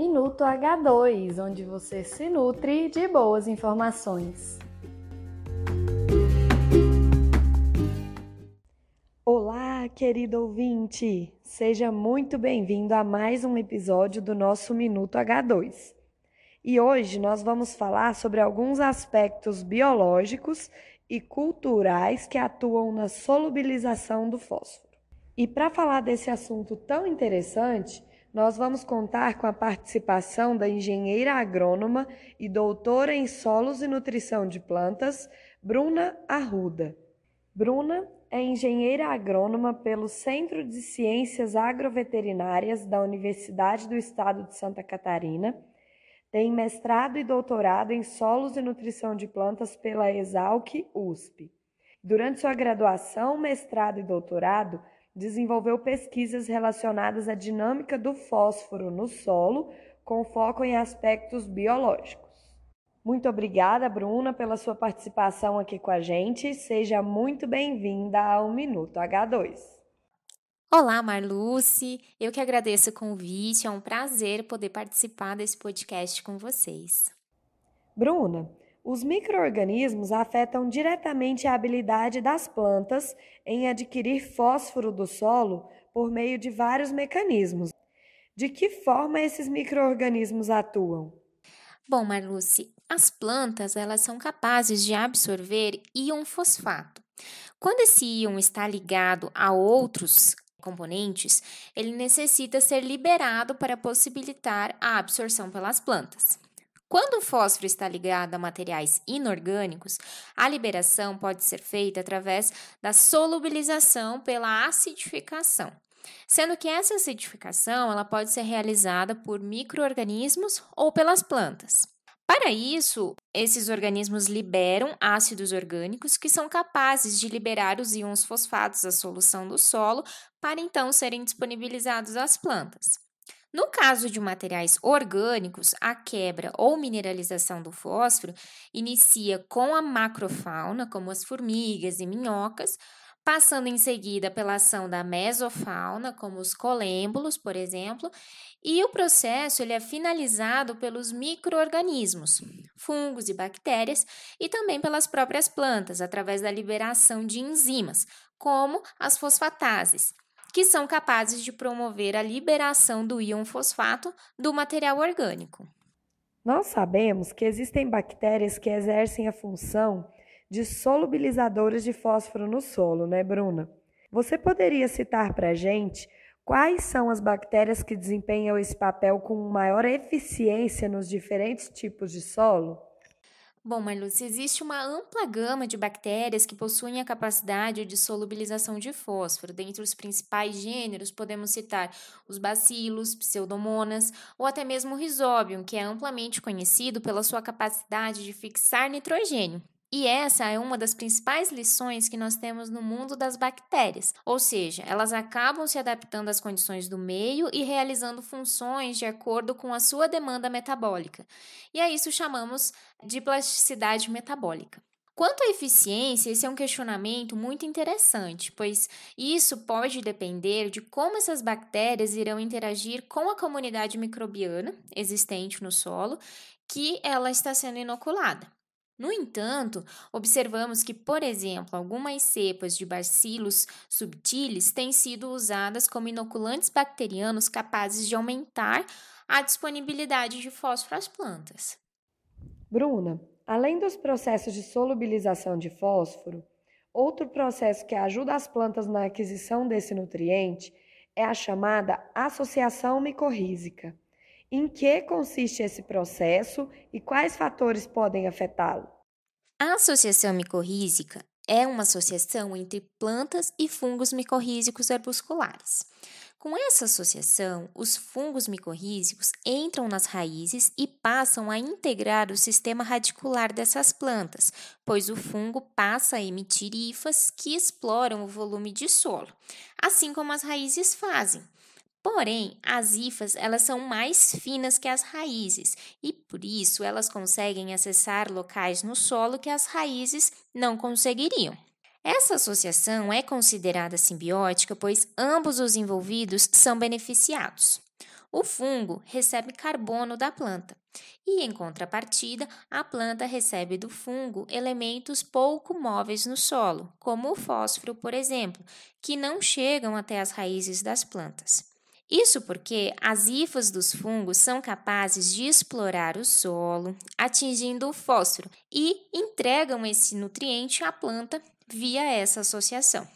Minuto H2, onde você se nutre de boas informações. Olá, querido ouvinte! Seja muito bem-vindo a mais um episódio do nosso Minuto H2. E hoje nós vamos falar sobre alguns aspectos biológicos e culturais que atuam na solubilização do fósforo. E para falar desse assunto tão interessante, nós vamos contar com a participação da engenheira agrônoma e doutora em solos e nutrição de plantas, Bruna Arruda. Bruna é engenheira agrônoma pelo Centro de Ciências Agroveterinárias da Universidade do Estado de Santa Catarina. Tem mestrado e doutorado em solos e nutrição de plantas pela Exalc USP. Durante sua graduação, mestrado e doutorado, desenvolveu pesquisas relacionadas à dinâmica do fósforo no solo, com foco em aspectos biológicos. Muito obrigada, Bruna, pela sua participação aqui com a gente. Seja muito bem-vinda ao Minuto H2. Olá, Marluce. Eu que agradeço o convite. É um prazer poder participar desse podcast com vocês. Bruna, os microorganismos afetam diretamente a habilidade das plantas em adquirir fósforo do solo por meio de vários mecanismos. De que forma esses microorganismos atuam? Bom, Marluce, as plantas elas são capazes de absorver íon fosfato. Quando esse íon está ligado a outros componentes, ele necessita ser liberado para possibilitar a absorção pelas plantas. Quando o fósforo está ligado a materiais inorgânicos, a liberação pode ser feita através da solubilização pela acidificação, sendo que essa acidificação ela pode ser realizada por microorganismos ou pelas plantas. Para isso, esses organismos liberam ácidos orgânicos que são capazes de liberar os íons fosfatos da solução do solo para então serem disponibilizados às plantas. No caso de materiais orgânicos, a quebra ou mineralização do fósforo inicia com a macrofauna, como as formigas e minhocas, passando em seguida pela ação da mesofauna, como os colêmbulos, por exemplo, e o processo ele é finalizado pelos microorganismos, fungos e bactérias, e também pelas próprias plantas, através da liberação de enzimas, como as fosfatases, que são capazes de promover a liberação do íon fosfato do material orgânico. Nós sabemos que existem bactérias que exercem a função de solubilizadores de fósforo no solo, né, Bruna? Você poderia citar para a gente quais são as bactérias que desempenham esse papel com maior eficiência nos diferentes tipos de solo? Bom, Marluce, existe uma ampla gama de bactérias que possuem a capacidade de solubilização de fósforo. Dentre os principais gêneros, podemos citar os bacilos, pseudomonas ou até mesmo o rhizóbio, que é amplamente conhecido pela sua capacidade de fixar nitrogênio. E essa é uma das principais lições que nós temos no mundo das bactérias, ou seja, elas acabam se adaptando às condições do meio e realizando funções de acordo com a sua demanda metabólica. E a isso chamamos de plasticidade metabólica. Quanto à eficiência, esse é um questionamento muito interessante, pois isso pode depender de como essas bactérias irão interagir com a comunidade microbiana existente no solo que ela está sendo inoculada. No entanto, observamos que, por exemplo, algumas cepas de bacilos subtilis têm sido usadas como inoculantes bacterianos capazes de aumentar a disponibilidade de fósforo às plantas. Bruna, além dos processos de solubilização de fósforo, outro processo que ajuda as plantas na aquisição desse nutriente é a chamada associação micorrízica. Em que consiste esse processo e quais fatores podem afetá-lo? A associação micorrízica é uma associação entre plantas e fungos micorrízicos arbusculares. Com essa associação, os fungos micorrízicos entram nas raízes e passam a integrar o sistema radicular dessas plantas, pois o fungo passa a emitir hifas que exploram o volume de solo, assim como as raízes fazem. Porém, as hifas elas são mais finas que as raízes e por isso elas conseguem acessar locais no solo que as raízes não conseguiriam. Essa associação é considerada simbiótica, pois ambos os envolvidos são beneficiados. O fungo recebe carbono da planta e, em contrapartida, a planta recebe do fungo elementos pouco móveis no solo, como o fósforo, por exemplo, que não chegam até as raízes das plantas. Isso porque as hifas dos fungos são capazes de explorar o solo, atingindo o fósforo, e entregam esse nutriente à planta via essa associação.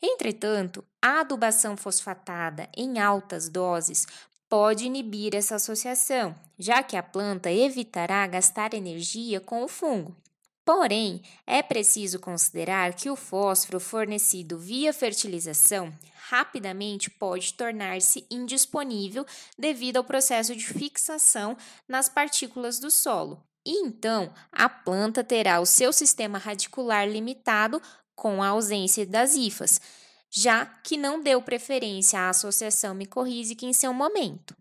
Entretanto, a adubação fosfatada em altas doses pode inibir essa associação, já que a planta evitará gastar energia com o fungo. Porém, é preciso considerar que o fósforo fornecido via fertilização rapidamente pode tornar-se indisponível devido ao processo de fixação nas partículas do solo. E então, a planta terá o seu sistema radicular limitado com a ausência das hifas, já que não deu preferência à associação micorrízica em seu momento.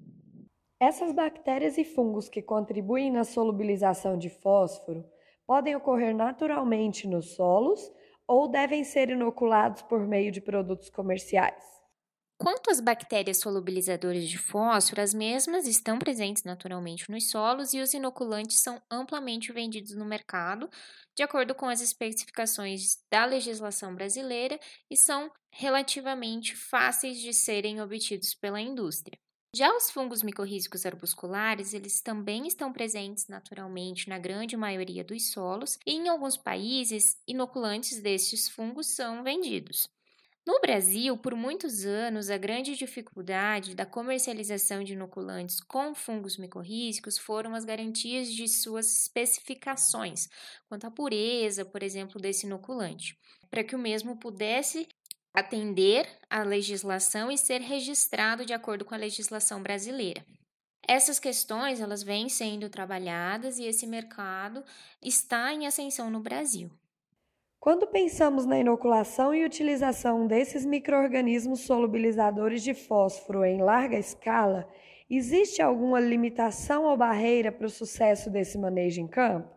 Essas bactérias e fungos que contribuem na solubilização de fósforo podem ocorrer naturalmente nos solos ou devem ser inoculados por meio de produtos comerciais? Quanto às bactérias solubilizadoras de fósforo, as mesmas estão presentes naturalmente nos solos e os inoculantes são amplamente vendidos no mercado, de acordo com as especificações da legislação brasileira, e são relativamente fáceis de serem obtidos pela indústria. Já os fungos micorrízicos arbusculares, eles também estão presentes naturalmente na grande maioria dos solos e em alguns países, inoculantes destes fungos são vendidos. No Brasil, por muitos anos, a grande dificuldade da comercialização de inoculantes com fungos micorrízicos foram as garantias de suas especificações, quanto à pureza, por exemplo, desse inoculante, para que o mesmo pudesse atender à legislação e ser registrado de acordo com a legislação brasileira. Essas questões elas vêm sendo trabalhadas e esse mercado está em ascensão no Brasil. Quando pensamos na inoculação e utilização desses microorganismos solubilizadores de fósforo em larga escala, existe alguma limitação ou barreira para o sucesso desse manejo em campo?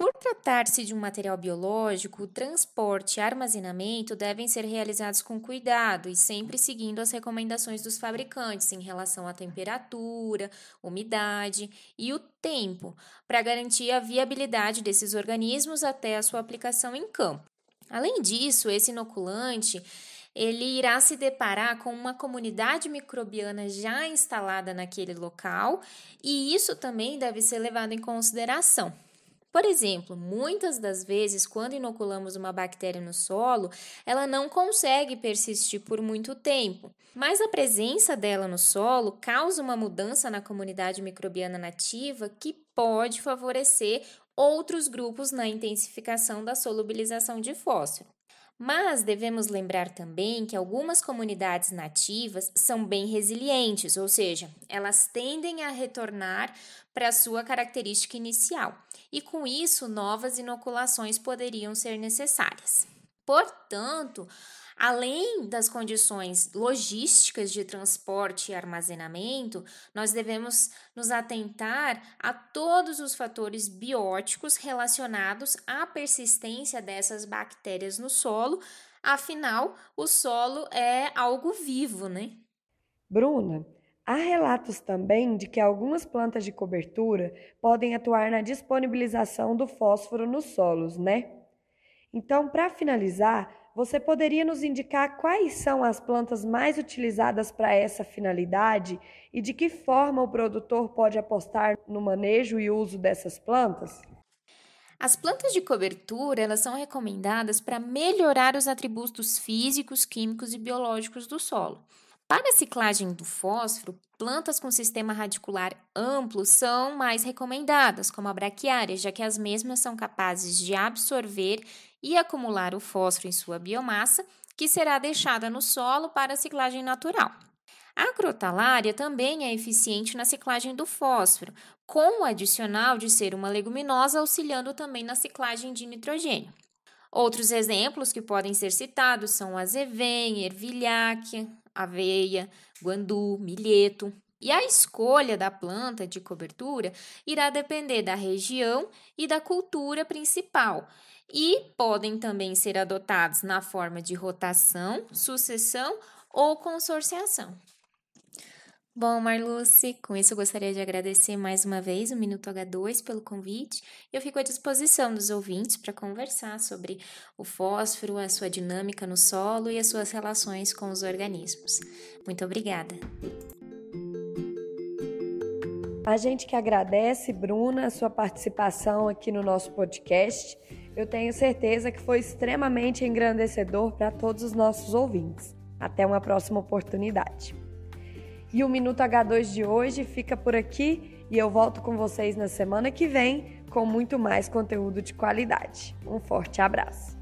Por tratar-se de um material biológico, o transporte e armazenamento devem ser realizados com cuidado e sempre seguindo as recomendações dos fabricantes em relação à temperatura, umidade e o tempo, para garantir a viabilidade desses organismos até a sua aplicação em campo. Além disso, esse inoculante ele irá se deparar com uma comunidade microbiana já instalada naquele local, e isso também deve ser levado em consideração. Por exemplo, muitas das vezes, quando inoculamos uma bactéria no solo, ela não consegue persistir por muito tempo, mas a presença dela no solo causa uma mudança na comunidade microbiana nativa que pode favorecer outros grupos na intensificação da solubilização de fósforo. Mas devemos lembrar também que algumas comunidades nativas são bem resilientes, ou seja, elas tendem a retornar para a sua característica inicial, e com isso novas inoculações poderiam ser necessárias. Portanto, Além das condições logísticas de transporte e armazenamento, nós devemos nos atentar a todos os fatores bióticos relacionados à persistência dessas bactérias no solo, afinal, o solo é algo vivo, né? Bruna, há relatos também de que algumas plantas de cobertura podem atuar na disponibilização do fósforo nos solos, né? Então, para finalizar, você poderia nos indicar quais são as plantas mais utilizadas para essa finalidade e de que forma o produtor pode apostar no manejo e uso dessas plantas? As plantas de cobertura elas são recomendadas para melhorar os atributos físicos, químicos e biológicos do solo. Para a ciclagem do fósforo, plantas com sistema radicular amplo são mais recomendadas, como a braquiária, já que as mesmas são capazes de absorver e acumular o fósforo em sua biomassa, que será deixada no solo para a ciclagem natural. A crotalária também é eficiente na ciclagem do fósforo, com o adicional de ser uma leguminosa auxiliando também na ciclagem de nitrogênio. Outros exemplos que podem ser citados são a zevém, ervilháquea, aveia, guandu, milheto. E a escolha da planta de cobertura irá depender da região e da cultura principal, e podem também ser adotados na forma de rotação, sucessão ou consorciação. Bom, Marluce, com isso eu gostaria de agradecer mais uma vez o Minuto H2 pelo convite. Eu fico à disposição dos ouvintes para conversar sobre o fósforo, a sua dinâmica no solo e as suas relações com os organismos. Muito obrigada. A gente que agradece, Bruna, a sua participação aqui no nosso podcast. Eu tenho certeza que foi extremamente engrandecedor para todos os nossos ouvintes. Até uma próxima oportunidade. E o Minuto H2 de hoje fica por aqui e eu volto com vocês na semana que vem com muito mais conteúdo de qualidade. Um forte abraço!